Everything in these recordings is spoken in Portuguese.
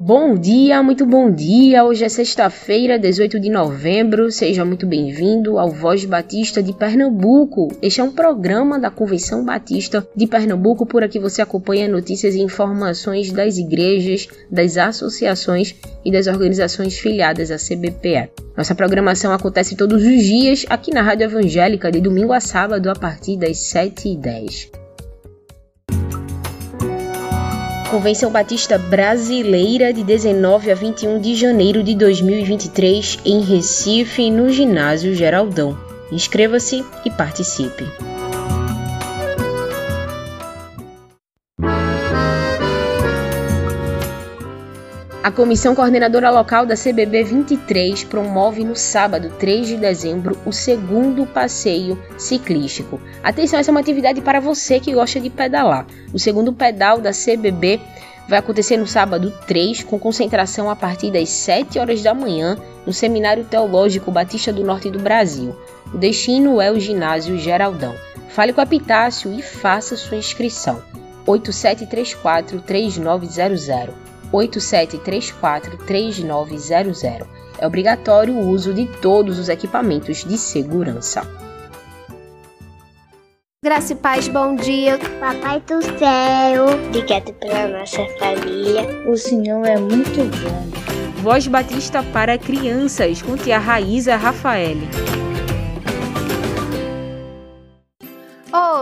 Bom dia, muito bom dia. Hoje é sexta-feira, 18 de novembro. Seja muito bem-vindo ao Voz Batista de Pernambuco. Este é um programa da Convenção Batista de Pernambuco. Por aqui você acompanha notícias e informações das igrejas, das associações e das organizações filiadas à CBPE. Nossa programação acontece todos os dias aqui na Rádio Evangélica, de domingo a sábado, a partir das 7h10. Convenção Batista Brasileira de 19 a 21 de janeiro de 2023 em Recife, no Ginásio Geraldão. Inscreva-se e participe. A Comissão Coordenadora Local da CBB 23 promove no sábado 3 de dezembro o segundo passeio ciclístico. Atenção, essa é uma atividade para você que gosta de pedalar. O segundo pedal da CBB vai acontecer no sábado 3, com concentração a partir das 7 horas da manhã no Seminário Teológico Batista do Norte do Brasil. O destino é o Ginásio Geraldão. Fale com a Pitácio e faça sua inscrição. 8734 3900 87343900. É obrigatório o uso de todos os equipamentos de segurança. Graça e paz, bom dia. Papai do céu, obrigado pela nossa família. O Senhor é muito bom. Voz Batista para crianças, com tia Raíza Rafael.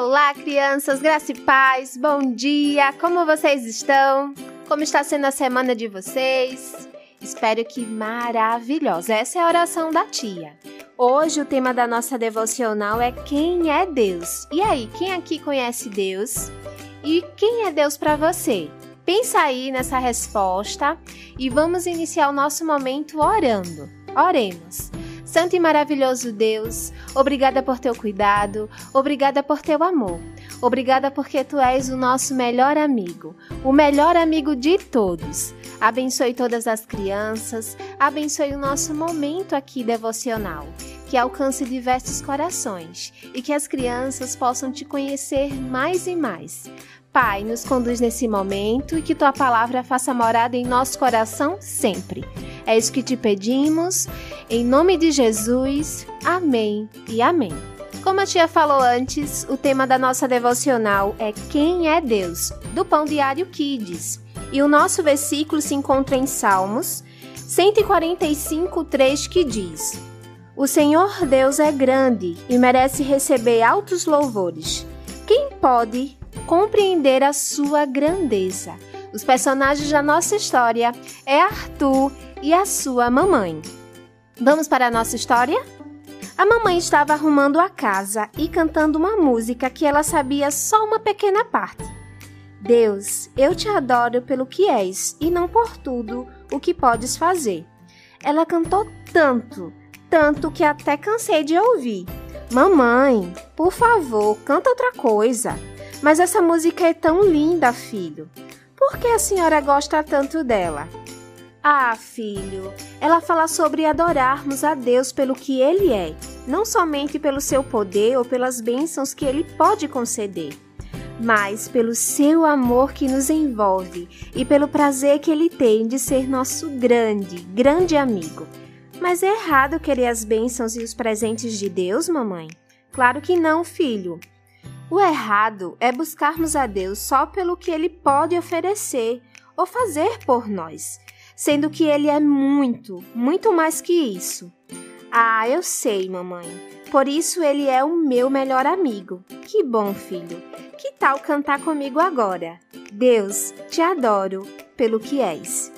Olá, crianças, graça e paz, bom dia, como vocês estão? Como está sendo a semana de vocês? Espero que maravilhosa. Essa é a oração da tia. Hoje o tema da nossa devocional é quem é Deus. E aí, quem aqui conhece Deus? E quem é Deus para você? Pensa aí nessa resposta e vamos iniciar o nosso momento orando. Oremos. Santo e maravilhoso Deus, obrigada por teu cuidado, obrigada por teu amor. Obrigada porque tu és o nosso melhor amigo, o melhor amigo de todos. Abençoe todas as crianças, abençoe o nosso momento aqui devocional, que alcance diversos corações e que as crianças possam te conhecer mais e mais. Pai, nos conduz nesse momento e que tua palavra faça morada em nosso coração sempre. É isso que te pedimos, em nome de Jesus. Amém e amém. Como a tia falou antes, o tema da nossa devocional é Quem é Deus, do Pão Diário Kids. E o nosso versículo se encontra em Salmos 145, 3, que diz: O Senhor Deus é grande e merece receber altos louvores. Quem pode compreender a sua grandeza? Os personagens da nossa história é Arthur e a sua mamãe. Vamos para a nossa história? A mamãe estava arrumando a casa e cantando uma música que ela sabia só uma pequena parte. Deus, eu te adoro pelo que és e não por tudo o que podes fazer. Ela cantou tanto, tanto que até cansei de ouvir. Mamãe, por favor, canta outra coisa. Mas essa música é tão linda, filho. Por que a senhora gosta tanto dela? Ah, filho, ela fala sobre adorarmos a Deus pelo que Ele é, não somente pelo seu poder ou pelas bênçãos que Ele pode conceder, mas pelo seu amor que nos envolve e pelo prazer que Ele tem de ser nosso grande, grande amigo. Mas é errado querer as bênçãos e os presentes de Deus, mamãe? Claro que não, filho. O errado é buscarmos a Deus só pelo que Ele pode oferecer ou fazer por nós sendo que ele é muito, muito mais que isso. Ah, eu sei, mamãe. Por isso ele é o meu melhor amigo. Que bom, filho. Que tal cantar comigo agora? Deus, te adoro pelo que és.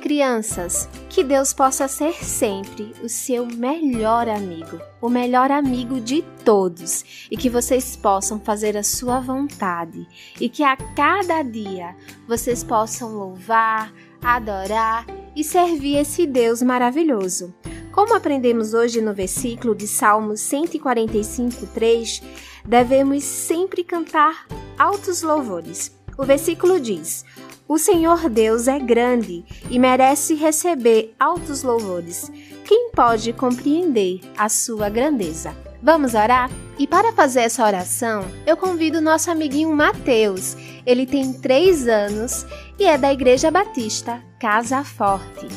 Crianças, que Deus possa ser sempre o seu melhor amigo, o melhor amigo de todos, e que vocês possam fazer a sua vontade, e que a cada dia vocês possam louvar, adorar e servir esse Deus maravilhoso. Como aprendemos hoje no versículo de Salmos 145, 3, devemos sempre cantar altos louvores. O versículo diz: O Senhor Deus é grande e merece receber altos louvores. Quem pode compreender a sua grandeza? Vamos orar? E para fazer essa oração, eu convido nosso amiguinho Mateus. Ele tem três anos e é da Igreja Batista Casa Forte.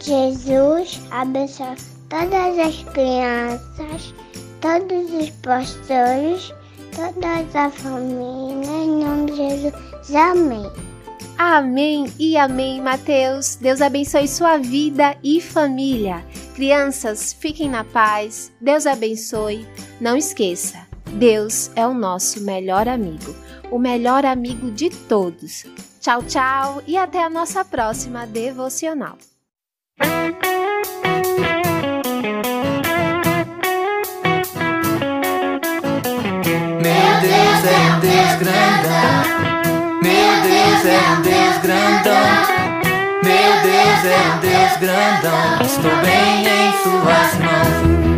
Jesus abençoe todas as crianças, todos os pastores, toda a família, em nome de Jesus. Amém. Amém e amém, Mateus. Deus abençoe sua vida e família. Crianças, fiquem na paz. Deus abençoe. Não esqueça, Deus é o nosso melhor amigo, o melhor amigo de todos. Tchau, tchau e até a nossa próxima devocional. Meu Deus é um Deus grandão. É um Deus grandão. Meu Deus é um Deus grandão. Estou bem em Suas mãos.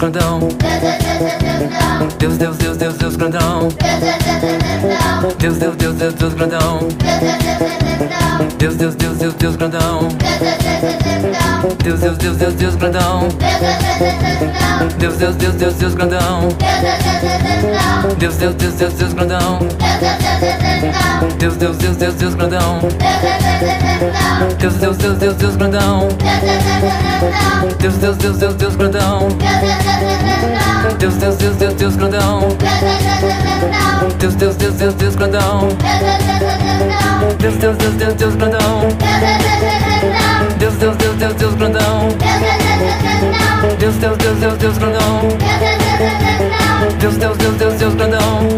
Deus, Deus, Deus grandão. Deus, Deus, Deus, Deus, Deus grandão. Deus, Deus, Deus, Deus, Deus grandão. Deus, Deus, Deus, Deus, Deus grandão. Deus, Deus, Deus, Deus, Deus grandão. Deus, Deus, Deus, Deus, Deus grandão. Deus, Deus, Deus, Deus, Deus grandão. Deus, Deus, Deus, Deus, Deus grandão. Deus, Deus, Deus, Deus, Deus grandão. Deus, Deus, Deus, Deus, Deus grandão. Deus, Deus, Deus, Deus, Deus grandão. Deus, Deus, Deus, Deus, Deus grandão. Deus, Deus, Deus, Deus, Deus grandão. Deus, Deus, Deus, Deus, Deus grandão. Deus, Deus, Deus, Deus, Deus grandão. Deus, Deus, Deus, Deus, Deus grandão.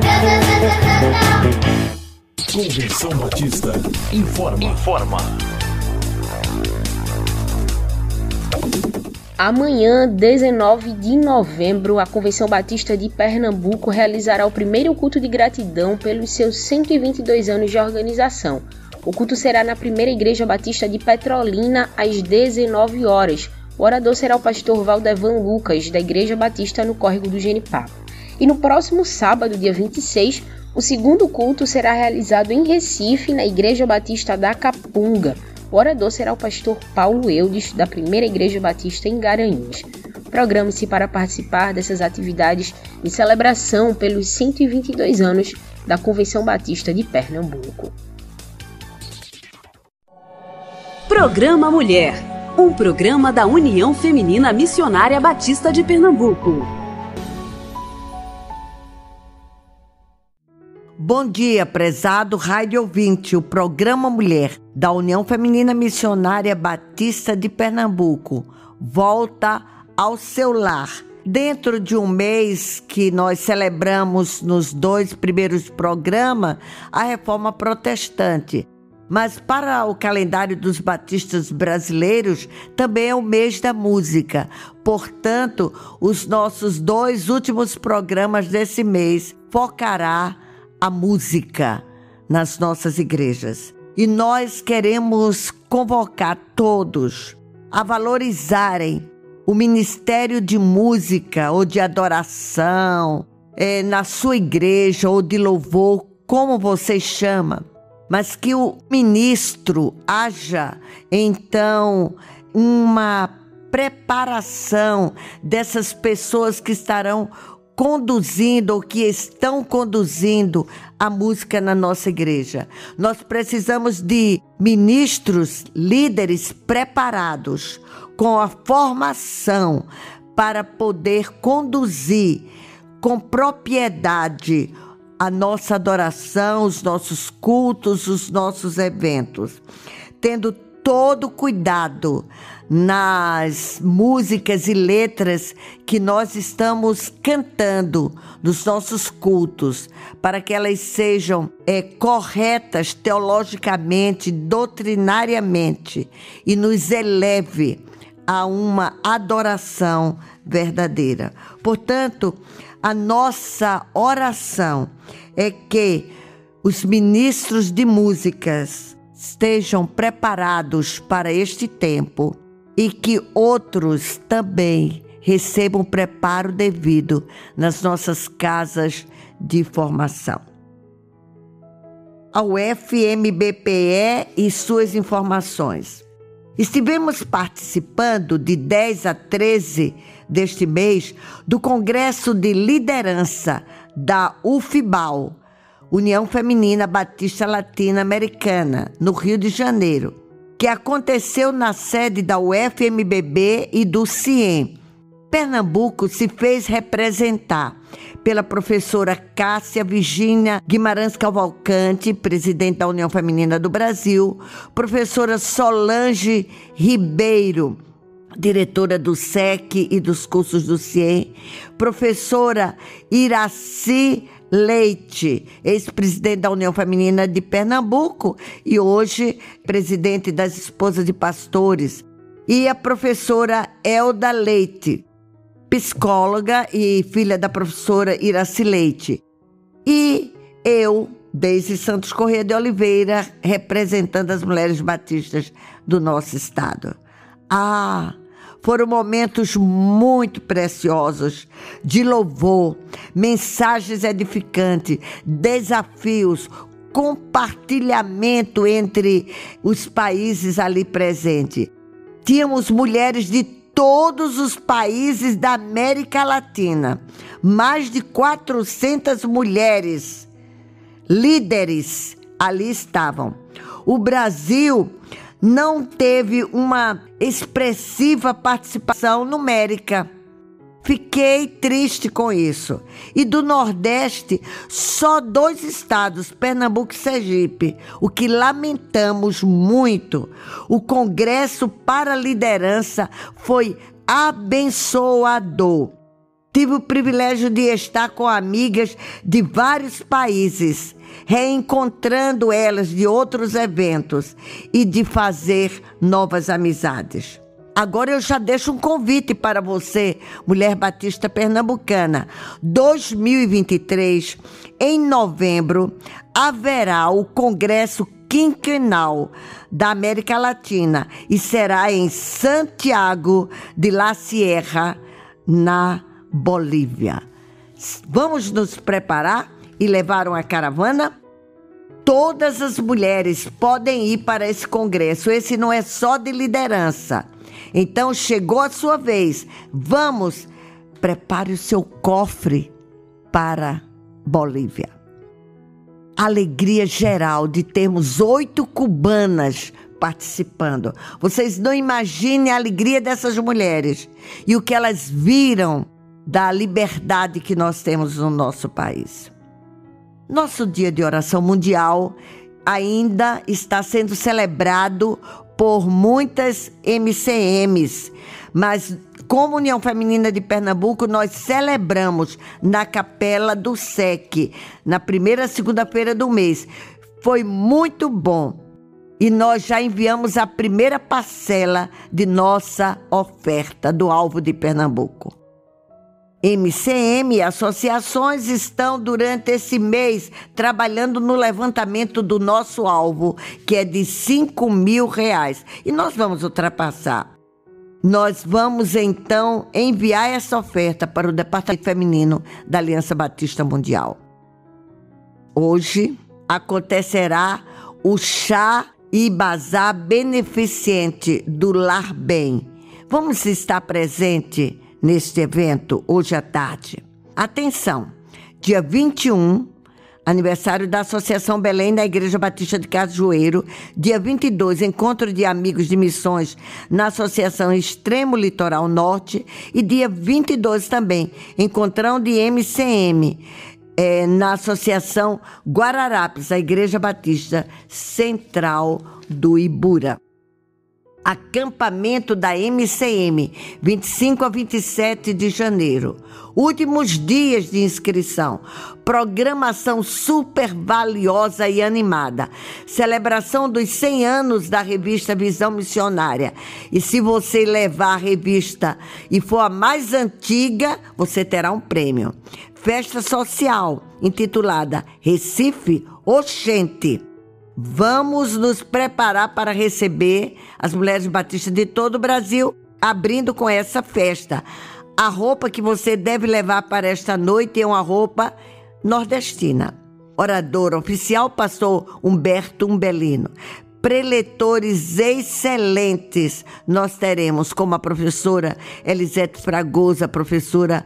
Convenção Batista informa. Informa. Amanhã, 19 de novembro, a Convenção Batista de Pernambuco realizará o primeiro culto de gratidão pelos seus 122 anos de organização. O culto será na primeira Igreja Batista de Petrolina, às 19 horas. O orador será o pastor Valdevan Lucas, da Igreja Batista no Córrego do Genipapo. E no próximo sábado, dia 26, o segundo culto será realizado em Recife, na Igreja Batista da Capunga. O orador será o pastor Paulo Eudes, da Primeira Igreja Batista em Garanhuns. Programe-se para participar dessas atividades de celebração pelos 122 anos da Convenção Batista de Pernambuco. Programa Mulher, um programa da União Feminina Missionária Batista de Pernambuco. Bom dia, prezado rádio ouvinte, o programa Mulher da União Feminina Missionária Batista de Pernambuco volta ao seu lar. Dentro de um mês que nós celebramos nos dois primeiros programas a reforma protestante. Mas para o calendário dos batistas brasileiros também é o mês da música. Portanto, os nossos dois últimos programas desse mês focará a música nas nossas igrejas. E nós queremos convocar todos a valorizarem o ministério de música ou de adoração é, na sua igreja ou de louvor, como você chama, mas que o ministro haja então uma preparação dessas pessoas que estarão conduzindo ou que estão conduzindo a música na nossa igreja. Nós precisamos de ministros, líderes preparados com a formação para poder conduzir com propriedade a nossa adoração, os nossos cultos, os nossos eventos, tendo todo cuidado nas músicas e letras que nós estamos cantando nos nossos cultos, para que elas sejam é, corretas teologicamente, doutrinariamente e nos eleve a uma adoração verdadeira. Portanto, a nossa oração é que os ministros de músicas estejam preparados para este tempo e que outros também recebam preparo devido nas nossas casas de formação. Ao FMBPE e suas informações. Estivemos participando de 10 a 13 deste mês do Congresso de Liderança da UFIBAL, União Feminina Batista Latina Americana, no Rio de Janeiro, que aconteceu na sede da UFMBB e do CIEM, Pernambuco se fez representar pela professora Cássia Virginia Guimarães Cavalcante, presidente da União Feminina do Brasil, professora Solange Ribeiro, diretora do SEC e dos cursos do CIEM, professora Iraci Leite, ex-presidente da União Feminina de Pernambuco e hoje presidente das Esposas de Pastores, e a professora Elda Leite, psicóloga e filha da professora Iraci Leite. E eu, Deise Santos Corrêa de Oliveira, representando as mulheres batistas do nosso estado. Ah, foram momentos muito preciosos de louvor, mensagens edificantes, desafios, compartilhamento entre os países ali presentes. Tínhamos mulheres de todos os países da América Latina. Mais de 400 mulheres líderes ali estavam. O Brasil não teve uma expressiva participação numérica Fiquei triste com isso. E do Nordeste, só dois estados, Pernambuco e Sergipe, o que lamentamos muito. O Congresso para a Liderança foi abençoador. Tive o privilégio de estar com amigas de vários países, reencontrando elas de outros eventos e de fazer novas amizades. Agora eu já deixo um convite para você, mulher batista pernambucana. 2023, em novembro, haverá o Congresso Quinquenal da América Latina e será em Santiago de la Sierra, na Bolívia. Vamos nos preparar e levar uma caravana? Todas as mulheres podem ir para esse congresso. Esse não é só de liderança. Então chegou a sua vez. Vamos, prepare o seu cofre para Bolívia. Alegria geral de termos oito cubanas participando. Vocês não imaginem a alegria dessas mulheres e o que elas viram da liberdade que nós temos no nosso país. Nosso Dia de Oração Mundial ainda está sendo celebrado por muitas MCMs, mas como União Feminina de Pernambuco, nós celebramos na Capela do SEC, na primeira segunda-feira do mês. Foi muito bom e nós já enviamos a primeira parcela de nossa oferta do Alvo de Pernambuco. MCM e associações estão durante esse mês trabalhando no levantamento do nosso alvo, que é de 5 mil reais. E nós vamos ultrapassar. Nós vamos então enviar essa oferta para o Departamento Feminino da Aliança Batista Mundial. Hoje acontecerá o chá e bazar beneficente do Lar Bem. Vamos estar presente neste evento hoje à tarde. Atenção, dia 21, aniversário da Associação Belém da Igreja Batista de Cajueiro, dia 22, encontro de amigos de missões na Associação Extremo Litoral Norte e dia 22 também, encontrão de MCM é, na Associação Guararapes, a Igreja Batista Central do Ibura. Acampamento da MCM, 25 a 27 de janeiro. Últimos dias de inscrição. Programação super valiosa e animada. Celebração dos 100 anos da revista Visão Missionária. E se você levar a revista e for a mais antiga, você terá um prêmio festa social intitulada Recife Oxente. Vamos nos preparar para receber as mulheres batistas de todo o Brasil, abrindo com essa festa. A roupa que você deve levar para esta noite é uma roupa nordestina. Orador oficial, pastor Humberto Umbelino. Preletores excelentes nós teremos, como a professora Elisete Fragosa, a professora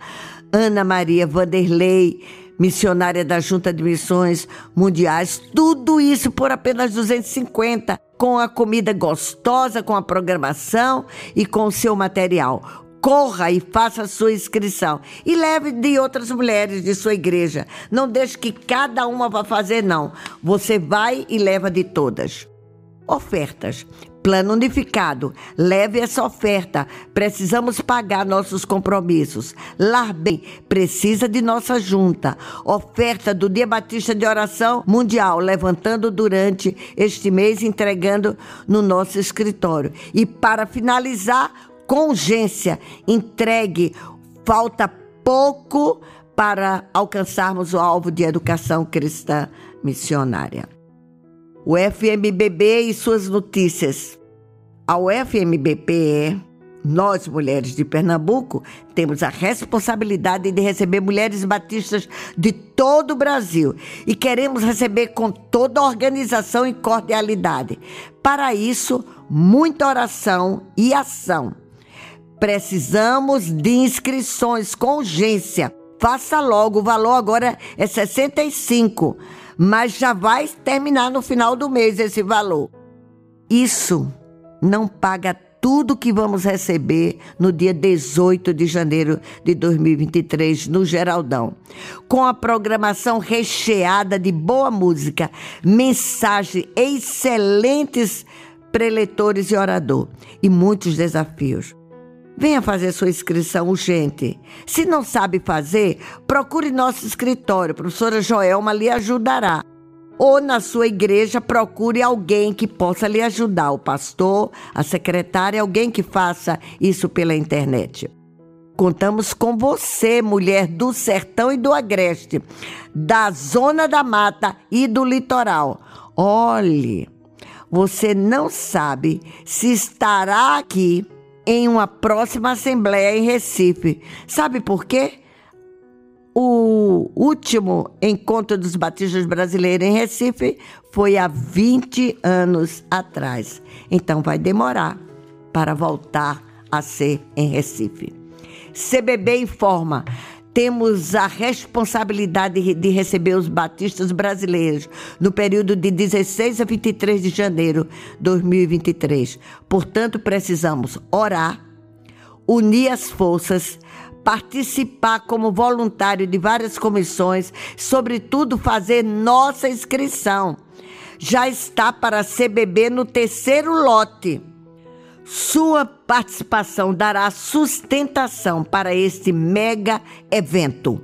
Ana Maria Vanderlei, missionária da Junta de Missões Mundiais, tudo isso por apenas 250, com a comida gostosa, com a programação e com o seu material. Corra e faça a sua inscrição. E leve de outras mulheres de sua igreja. Não deixe que cada uma vá fazer, não. Você vai e leva de todas. Ofertas. Plano unificado. Leve essa oferta. Precisamos pagar nossos compromissos. Larbem precisa de nossa junta. Oferta do Dia Batista de Oração Mundial, levantando durante este mês, entregando no nosso escritório. E para finalizar, com urgência, entregue. Falta pouco para alcançarmos o alvo de educação cristã missionária o FMBB e suas notícias. Ao FMBPE, nós, mulheres de Pernambuco, temos a responsabilidade de receber mulheres batistas de todo o Brasil e queremos receber com toda organização e cordialidade. Para isso, muita oração e ação. Precisamos de inscrições com urgência. Faça logo, o valor agora é 65 mas já vai terminar no final do mês esse valor. Isso não paga tudo que vamos receber no dia 18 de janeiro de 2023 no Geraldão. Com a programação recheada de boa música, mensagem, excelentes preletores e orador e muitos desafios. Venha fazer sua inscrição urgente. Se não sabe fazer, procure nosso escritório. A professora Joelma lhe ajudará. Ou na sua igreja, procure alguém que possa lhe ajudar, o pastor, a secretária, alguém que faça isso pela internet. Contamos com você, mulher do sertão e do agreste, da zona da mata e do litoral. Olhe, você não sabe se estará aqui em uma próxima assembleia em Recife. Sabe por quê? O último encontro dos batistas brasileiros em Recife foi há 20 anos atrás. Então vai demorar para voltar a ser em Recife. CBB informa temos a responsabilidade de receber os batistas brasileiros no período de 16 a 23 de janeiro de 2023. Portanto, precisamos orar, unir as forças, participar como voluntário de várias comissões, sobretudo fazer nossa inscrição. Já está para CBB no terceiro lote. Sua participação dará sustentação para este mega evento.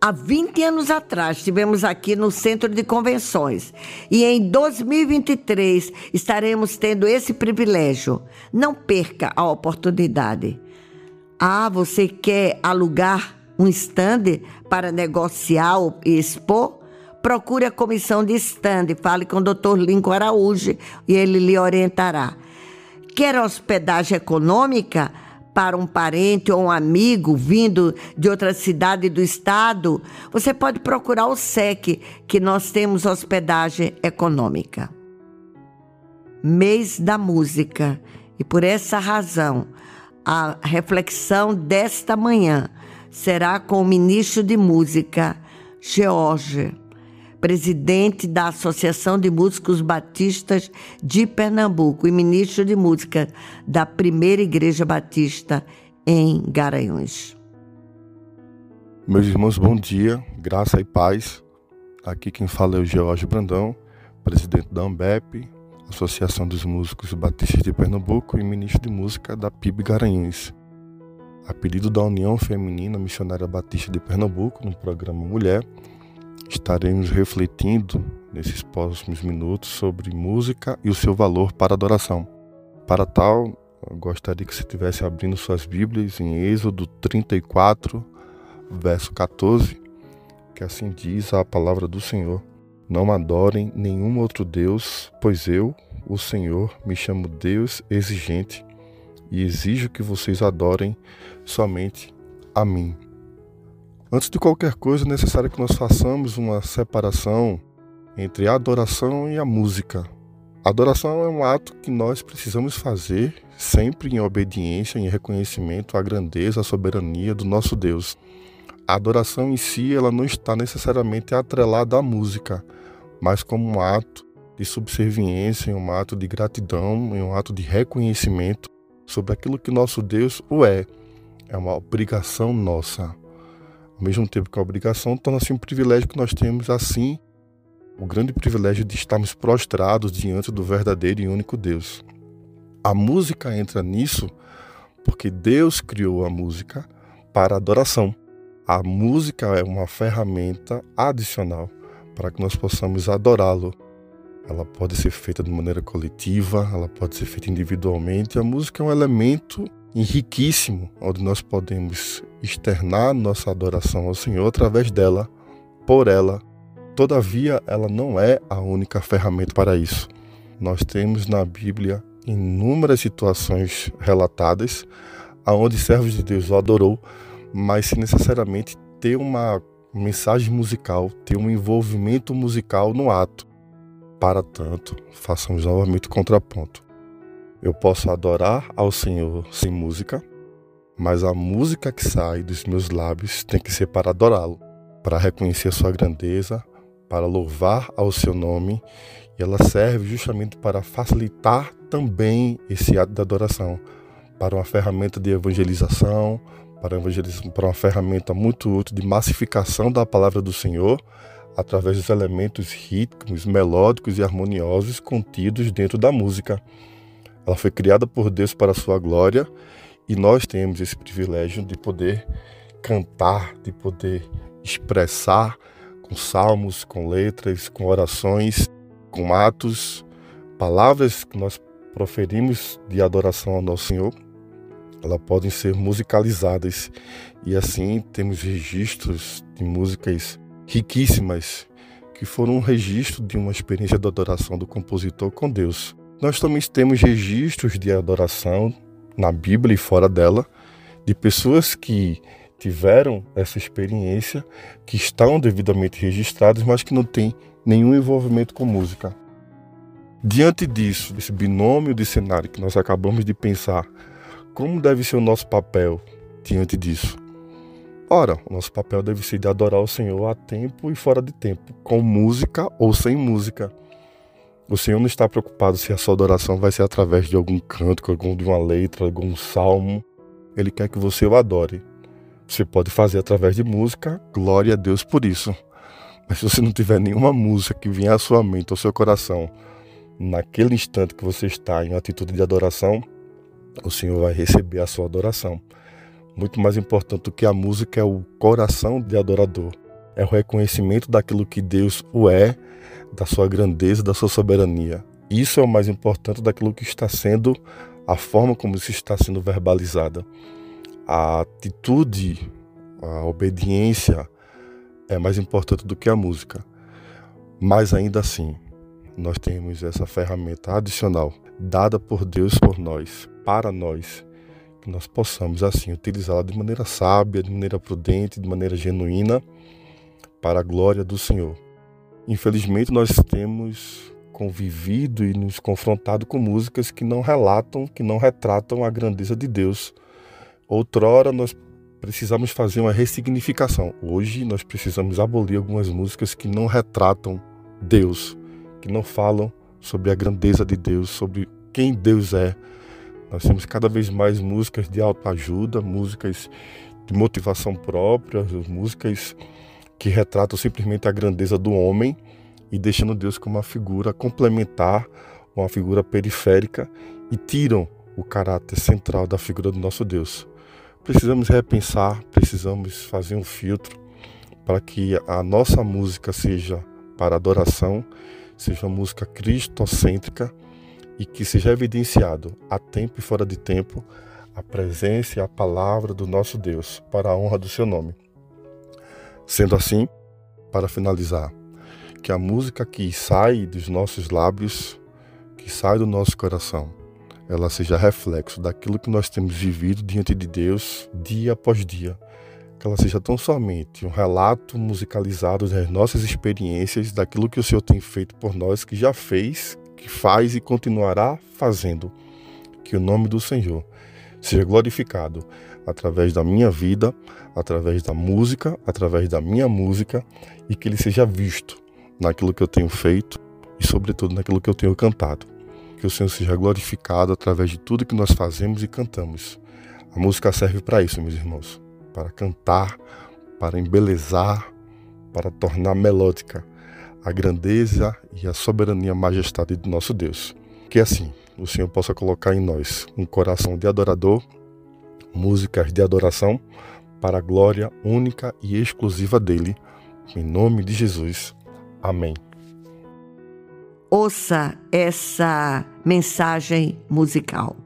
Há 20 anos atrás, estivemos aqui no Centro de Convenções e em 2023 estaremos tendo esse privilégio. Não perca a oportunidade. Ah, você quer alugar um stand para negociar e expor? Procure a comissão de stand, fale com o Dr. Lincoln Araújo e ele lhe orientará. Quer hospedagem econômica para um parente ou um amigo vindo de outra cidade do estado? Você pode procurar o SEC, que nós temos hospedagem econômica. Mês da música. E por essa razão, a reflexão desta manhã será com o ministro de Música, George presidente da Associação de Músicos Batistas de Pernambuco e ministro de Música da Primeira Igreja Batista em Garanhuns. Meus irmãos, bom dia, graça e paz. Aqui quem fala é o George Brandão, presidente da AMBEP, Associação dos Músicos Batistas de Pernambuco e ministro de Música da PIB Garanhuns. A pedido da União Feminina Missionária Batista de Pernambuco, no programa Mulher, estaremos refletindo nesses próximos minutos sobre música e o seu valor para adoração. Para tal, gostaria que você estivesse abrindo suas Bíblias em Êxodo 34, verso 14, que assim diz a palavra do Senhor: Não adorem nenhum outro Deus, pois eu, o Senhor, me chamo Deus exigente e exijo que vocês adorem somente a mim. Antes de qualquer coisa, é necessário que nós façamos uma separação entre a adoração e a música. A adoração é um ato que nós precisamos fazer sempre em obediência e reconhecimento à grandeza, à soberania do nosso Deus. A adoração em si, ela não está necessariamente atrelada à música, mas como um ato de subserviência, um ato de gratidão, um ato de reconhecimento sobre aquilo que nosso Deus o é. É uma obrigação nossa ao mesmo tempo que a obrigação, torna-se um privilégio que nós temos assim, o grande privilégio de estarmos prostrados diante do verdadeiro e único Deus. A música entra nisso porque Deus criou a música para adoração. A música é uma ferramenta adicional para que nós possamos adorá-lo. Ela pode ser feita de maneira coletiva, ela pode ser feita individualmente. A música é um elemento riquíssimo, onde nós podemos externar nossa adoração ao Senhor através dela, por ela. Todavia, ela não é a única ferramenta para isso. Nós temos na Bíblia inúmeras situações relatadas aonde servos de Deus o adorou, mas sem necessariamente ter uma mensagem musical, ter um envolvimento musical no ato. Para tanto, façamos novamente o contraponto. Eu posso adorar ao Senhor sem música, mas a música que sai dos meus lábios tem que ser para adorá-lo, para reconhecer sua grandeza, para louvar ao seu nome, e ela serve justamente para facilitar também esse ato de adoração, para uma ferramenta de evangelização, para, para uma ferramenta muito útil de massificação da palavra do Senhor, através dos elementos rítmicos, melódicos e harmoniosos contidos dentro da música. Ela foi criada por Deus para a sua glória e nós temos esse privilégio de poder cantar, de poder expressar com salmos, com letras, com orações, com atos, palavras que nós proferimos de adoração ao nosso Senhor, elas podem ser musicalizadas e assim temos registros de músicas riquíssimas que foram um registro de uma experiência de adoração do compositor com Deus. Nós também temos registros de adoração na Bíblia e fora dela, de pessoas que tiveram essa experiência, que estão devidamente registrados, mas que não têm nenhum envolvimento com música. Diante disso, desse binômio de cenário que nós acabamos de pensar, como deve ser o nosso papel diante disso? Ora, o nosso papel deve ser de adorar o Senhor a tempo e fora de tempo, com música ou sem música. O Senhor não está preocupado se a sua adoração vai ser através de algum canto, algum de uma letra, algum salmo. Ele quer que você o adore. Você pode fazer através de música, glória a Deus por isso. Mas se você não tiver nenhuma música que venha à sua mente, ao seu coração, naquele instante que você está em atitude de adoração, o Senhor vai receber a sua adoração. Muito mais importante do que a música é o coração de adorador. É o reconhecimento daquilo que Deus o é, da sua grandeza, da sua soberania. Isso é o mais importante daquilo que está sendo a forma como isso está sendo verbalizada. A atitude, a obediência é mais importante do que a música. Mas ainda assim, nós temos essa ferramenta adicional dada por Deus por nós, para nós, que nós possamos assim utilizá-la de maneira sábia, de maneira prudente, de maneira genuína, para a glória do Senhor. Infelizmente, nós temos convivido e nos confrontado com músicas que não relatam, que não retratam a grandeza de Deus. Outrora nós precisamos fazer uma ressignificação. Hoje nós precisamos abolir algumas músicas que não retratam Deus, que não falam sobre a grandeza de Deus, sobre quem Deus é, nós temos cada vez mais músicas de autoajuda, músicas de motivação própria, músicas que retratam simplesmente a grandeza do homem e deixando Deus como uma figura complementar, uma figura periférica e tiram o caráter central da figura do nosso Deus. Precisamos repensar, precisamos fazer um filtro para que a nossa música seja para adoração, seja uma música cristocêntrica e que seja evidenciado a tempo e fora de tempo a presença e a palavra do nosso Deus para a honra do seu nome. Sendo assim, para finalizar, que a música que sai dos nossos lábios, que sai do nosso coração, ela seja reflexo daquilo que nós temos vivido diante de Deus dia após dia. Que ela seja tão somente um relato musicalizado das nossas experiências, daquilo que o Senhor tem feito por nós, que já fez, que faz e continuará fazendo. Que o nome do Senhor seja glorificado através da minha vida, através da música, através da minha música e que ele seja visto naquilo que eu tenho feito e, sobretudo, naquilo que eu tenho cantado. Que o Senhor seja glorificado através de tudo que nós fazemos e cantamos. A música serve para isso, meus irmãos, para cantar, para embelezar, para tornar melódica a grandeza e a soberania majestade do nosso Deus. Que assim o Senhor possa colocar em nós um coração de adorador, músicas de adoração para a glória única e exclusiva dele. Em nome de Jesus. Amém. Ouça essa mensagem musical.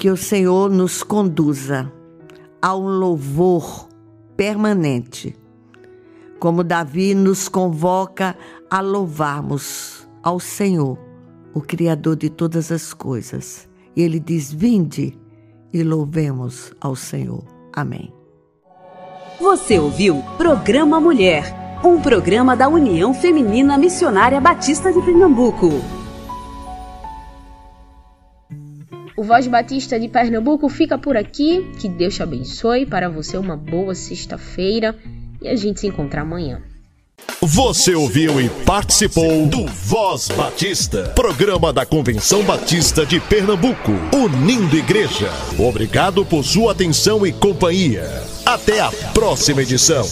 Que o Senhor nos conduza a um louvor permanente, como Davi nos convoca a louvarmos ao Senhor, o Criador de todas as coisas. E ele diz: Vinde e louvemos ao Senhor. Amém. Você ouviu Programa Mulher, um programa da União Feminina Missionária Batista de Pernambuco. O Voz Batista de Pernambuco fica por aqui. Que Deus te abençoe. Para você, uma boa sexta-feira. E a gente se encontra amanhã. Você ouviu e participou do Voz Batista, programa da Convenção Batista de Pernambuco, unindo igreja. Obrigado por sua atenção e companhia. Até a próxima edição.